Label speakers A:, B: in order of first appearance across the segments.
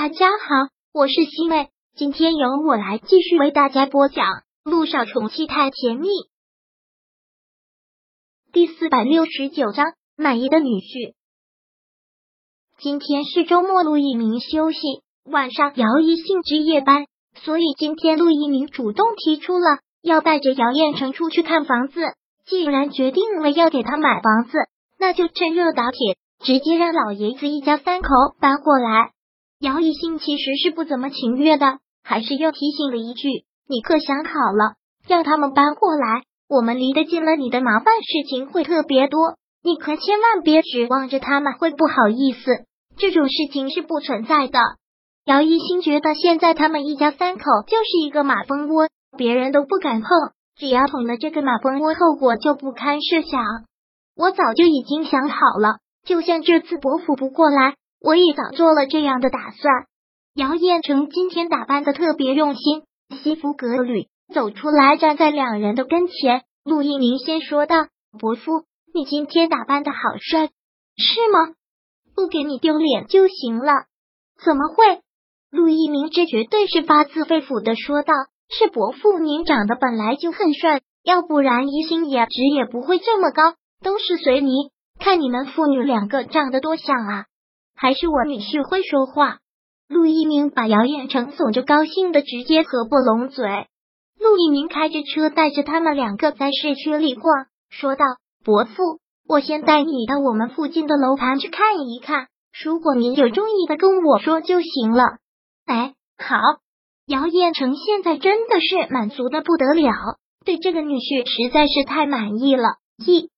A: 大家好，我是西妹，今天由我来继续为大家播讲《路上宠妻太甜蜜》第四百六十九章。满意的女婿。今天是周末，陆一鸣休息，晚上姚一信值夜班，所以今天陆一鸣主动提出了要带着姚彦成出去看房子。既然决定了要给他买房子，那就趁热打铁，直接让老爷子一家三口搬过来。姚一兴其实是不怎么情愿的，还是又提醒了一句：“你可想好了，让他们搬过来，我们离得近了，你的麻烦事情会特别多。你可千万别指望着他们会不好意思，这种事情是不存在的。”姚一兴觉得现在他们一家三口就是一个马蜂窝，别人都不敢碰，只要捅了这个马蜂窝，后果就不堪设想。我早就已经想好了，就像这次伯父不过来。我也早做了这样的打算。姚彦成今天打扮的特别用心，西服革履走出来，站在两人的跟前。陆一鸣先说道：“伯父，你今天打扮的好帅，是吗？不给你丢脸就行了。”怎么会？陆一鸣这绝对是发自肺腑的说道：“是伯父您长得本来就很帅，要不然一心颜值也不会这么高。都是随你，看你们父女两个长得多像啊！”还是我女婿会说话。陆一鸣把姚彦成哄着，高兴的直接合不拢嘴。陆一鸣开着车带着他们两个在市区里逛，说道：“伯父，我先带你到我们附近的楼盘去看一看，如果您有中意的，跟我说就行了。”哎，好。姚彦成现在真的是满足的不得了，对这个女婿实在是太满意了。一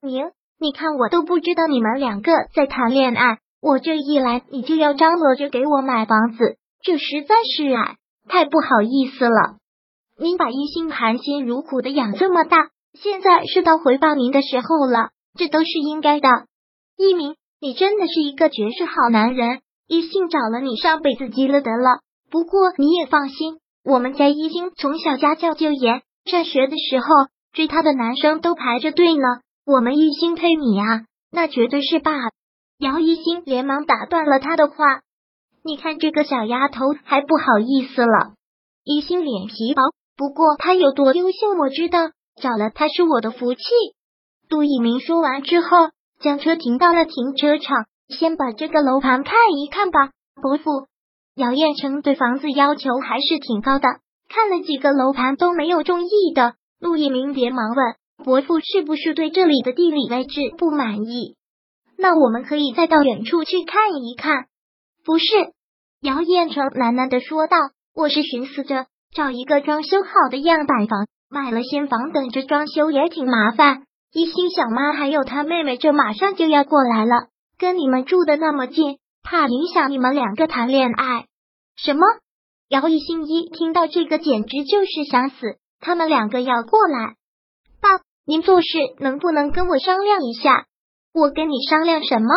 A: 鸣，你看我都不知道你们两个在谈恋爱。我这一来，你就要张罗着给我买房子，这实在是啊，太不好意思了。您把一心含辛茹苦的养这么大，现在是到回报您的时候了，这都是应该的。一鸣，你真的是一个绝世好男人，一心找了你上辈子积了德了。不过你也放心，我们家一心从小家教就严，上学的时候追他的男生都排着队呢。我们一心配你啊，那绝对是爸。姚一新连忙打断了他的话：“你看这个小丫头还不好意思了。”一心脸皮薄，不过她有多优秀，我知道，找了她是我的福气。杜一鸣说完之后，将车停到了停车场，先把这个楼盘看一看吧。伯父，姚彦成对房子要求还是挺高的，看了几个楼盘都没有中意的。陆一鸣连忙问：“伯父是不是对这里的地理位置不满意？”那我们可以再到远处去看一看。不是，姚彦成喃喃的说道：“我是寻思着找一个装修好的样板房，买了新房，等着装修也挺麻烦。一心想妈还有他妹妹，这马上就要过来了，跟你们住的那么近，怕影响你们两个谈恋爱。”什么？姚一心一听到这个，简直就是想死。他们两个要过来，爸，您做事能不能跟我商量一下？我跟你商量什么？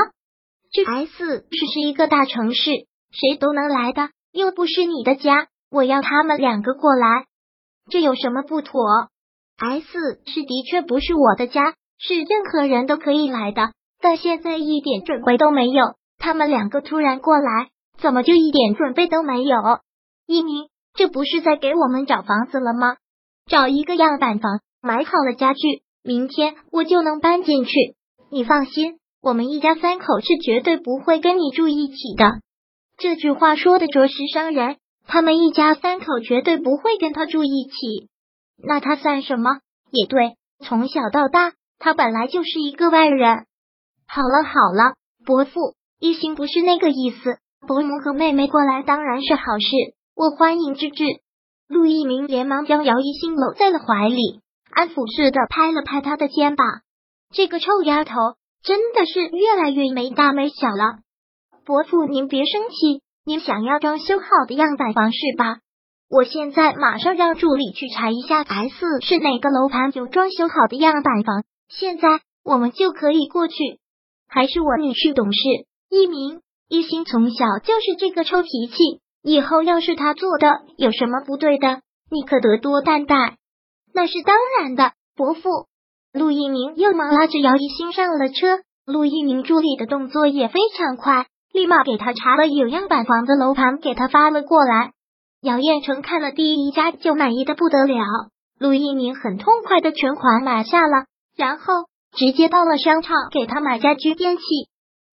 A: 这 S 市是一个大城市，谁都能来的，又不是你的家。我要他们两个过来，这有什么不妥？S 市的确不是我的家，是任何人都可以来的，但现在一点准备都没有。他们两个突然过来，怎么就一点准备都没有？一鸣，这不是在给我们找房子了吗？找一个样板房，买好了家具，明天我就能搬进去。你放心，我们一家三口是绝对不会跟你住一起的。这句话说的着实伤人，他们一家三口绝对不会跟他住一起。那他算什么？也对，从小到大，他本来就是一个外人。好了好了，伯父，一心不是那个意思。伯母和妹妹过来当然是好事，我欢迎之至。陆一鸣连忙将姚一心搂在了怀里，安抚似的拍了拍他的肩膀。这个臭丫头真的是越来越没大没小了，伯父您别生气，您想要装修好的样板房是吧？我现在马上让助理去查一下 S 是哪个楼盘有装修好的样板房，现在我们就可以过去。还是我女婿懂事，一鸣一心从小就是这个臭脾气，以后要是他做的有什么不对的，你可得多担待。那是当然的，伯父。陆一鸣又忙拉着姚一新上了车，陆一鸣助理的动作也非常快，立马给他查了有样板房的楼盘，给他发了过来。姚彦成看了第一家就满意的不得了，陆一鸣很痛快的全款买下了，然后直接到了商场给他买家居电器。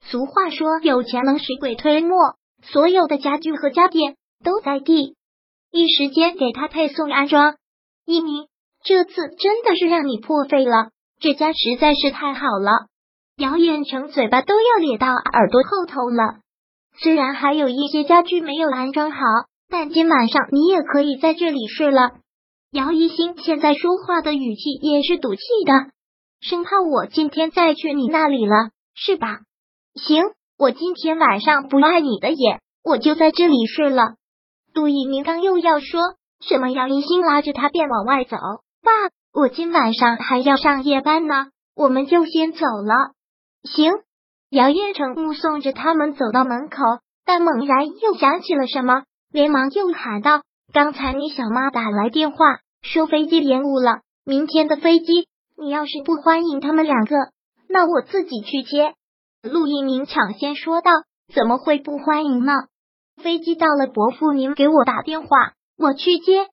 A: 俗话说有钱能使鬼推磨，所有的家具和家电都在地，一时间给他配送安装。一鸣，这次真的是让你破费了，这家实在是太好了。姚远成嘴巴都要咧到耳朵后头了。虽然还有一些家具没有安装好，但今晚上你也可以在这里睡了。姚一新现在说话的语气也是赌气的，生怕我今天再去你那里了，是吧？行，我今天晚上不碍你的眼，我就在这里睡了。杜一鸣刚又要说什么，姚一新拉着他便往外走。爸，我今晚上还要上夜班呢，我们就先走了。行，姚叶成目送着他们走到门口，但猛然又想起了什么，连忙又喊道：“刚才你小妈打来电话，说飞机延误了，明天的飞机。你要是不欢迎他们两个，那我自己去接。”陆一鸣抢先说道：“怎么会不欢迎呢？飞机到了，伯父您给我打电话，我去接，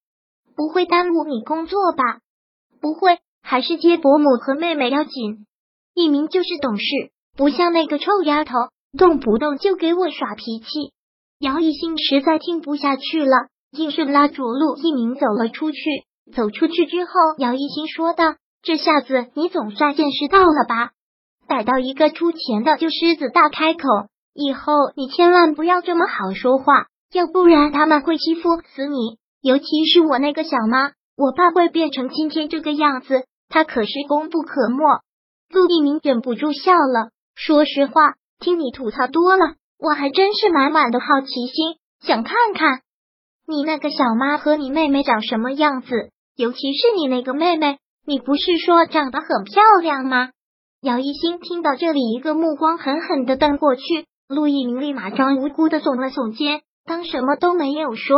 A: 不会耽误你工作吧？不会，还是接伯母和妹妹要紧。”一鸣就是懂事，不像那个臭丫头，动不动就给我耍脾气。姚一兴实在听不下去了，硬是拉住陆一鸣走了出去。走出去之后，姚一兴说道：“这下子你总算见识到了吧？逮到一个出钱的就狮子大开口，以后你千万不要这么好说话，要不然他们会欺负死你。尤其是我那个小妈，我爸会变成今天这个样子，他可是功不可没。”陆一鸣忍不住笑了。说实话，听你吐槽多了，我还真是满满的好奇心，想看看你那个小妈和你妹妹长什么样子。尤其是你那个妹妹，你不是说长得很漂亮吗？姚一新听到这里，一个目光狠狠的瞪过去。陆一鸣立马装无辜的耸了耸肩，当什么都没有说。